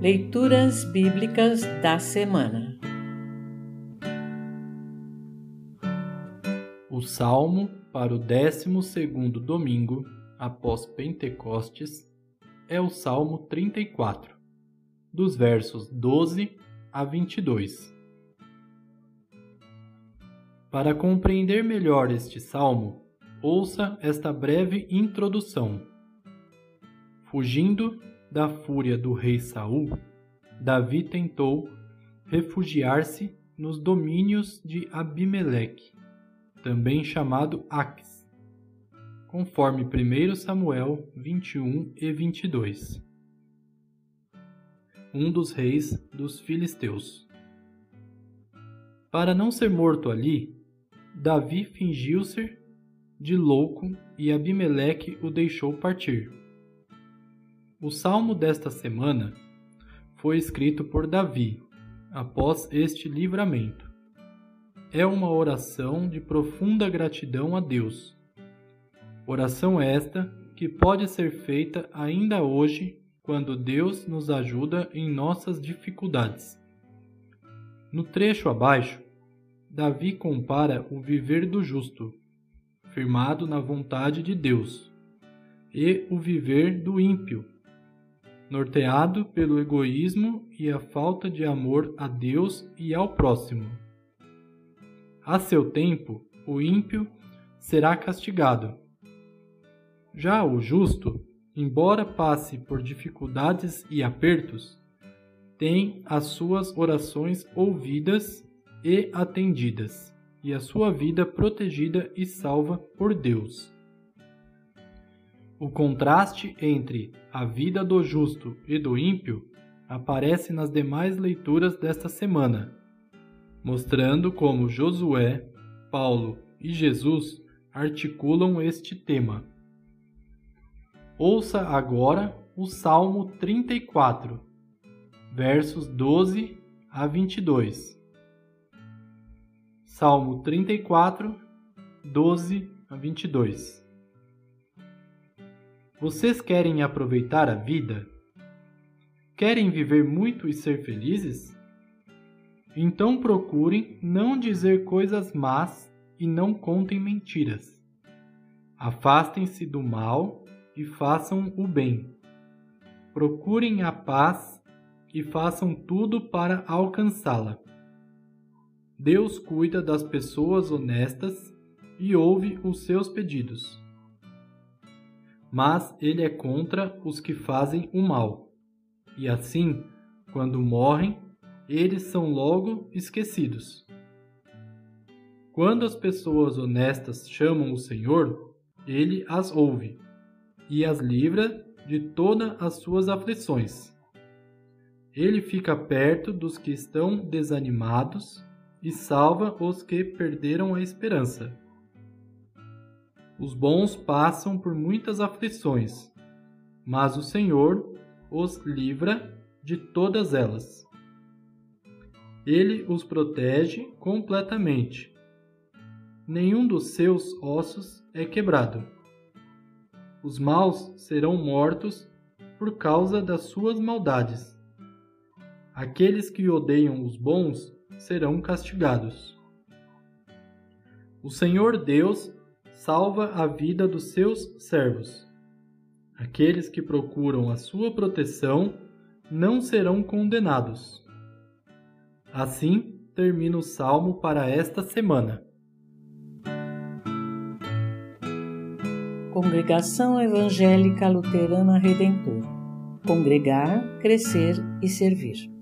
Leituras Bíblicas da Semana O salmo para o 12 domingo após Pentecostes é o Salmo 34, dos versos 12 a 22. Para compreender melhor este salmo, ouça esta breve introdução. Fugindo da fúria do rei Saul, Davi tentou refugiar-se nos domínios de Abimeleque, também chamado Aques, conforme 1 Samuel 21 e 22. Um dos reis dos filisteus. Para não ser morto ali, Davi fingiu-se de louco e Abimeleque o deixou partir. O salmo desta semana foi escrito por Davi após este livramento. É uma oração de profunda gratidão a Deus. Oração esta que pode ser feita ainda hoje quando Deus nos ajuda em nossas dificuldades. No trecho abaixo, Davi compara o viver do justo, firmado na vontade de Deus, e o viver do ímpio, norteado pelo egoísmo e a falta de amor a Deus e ao próximo. A seu tempo, o ímpio será castigado. Já o justo, embora passe por dificuldades e apertos, tem as suas orações ouvidas e atendidas, e a sua vida protegida e salva por Deus. O contraste entre a vida do justo e do ímpio aparece nas demais leituras desta semana, mostrando como Josué, Paulo e Jesus articulam este tema. Ouça agora o Salmo 34, versos 12 a 22. Salmo 34, 12 a 22. Vocês querem aproveitar a vida? Querem viver muito e ser felizes? Então procurem não dizer coisas más e não contem mentiras. Afastem-se do mal e façam o bem. Procurem a paz e façam tudo para alcançá-la. Deus cuida das pessoas honestas e ouve os seus pedidos mas ele é contra os que fazem o mal. E assim, quando morrem, eles são logo esquecidos. Quando as pessoas honestas chamam o Senhor, ele as ouve e as livra de todas as suas aflições. Ele fica perto dos que estão desanimados e salva os que perderam a esperança. Os bons passam por muitas aflições, mas o Senhor os livra de todas elas. Ele os protege completamente. Nenhum dos seus ossos é quebrado. Os maus serão mortos por causa das suas maldades. Aqueles que odeiam os bons serão castigados. O Senhor Deus salva a vida dos seus servos. Aqueles que procuram a sua proteção não serão condenados. Assim termina o salmo para esta semana. Congregação Evangélica Luterana Redentor Congregar, Crescer e Servir.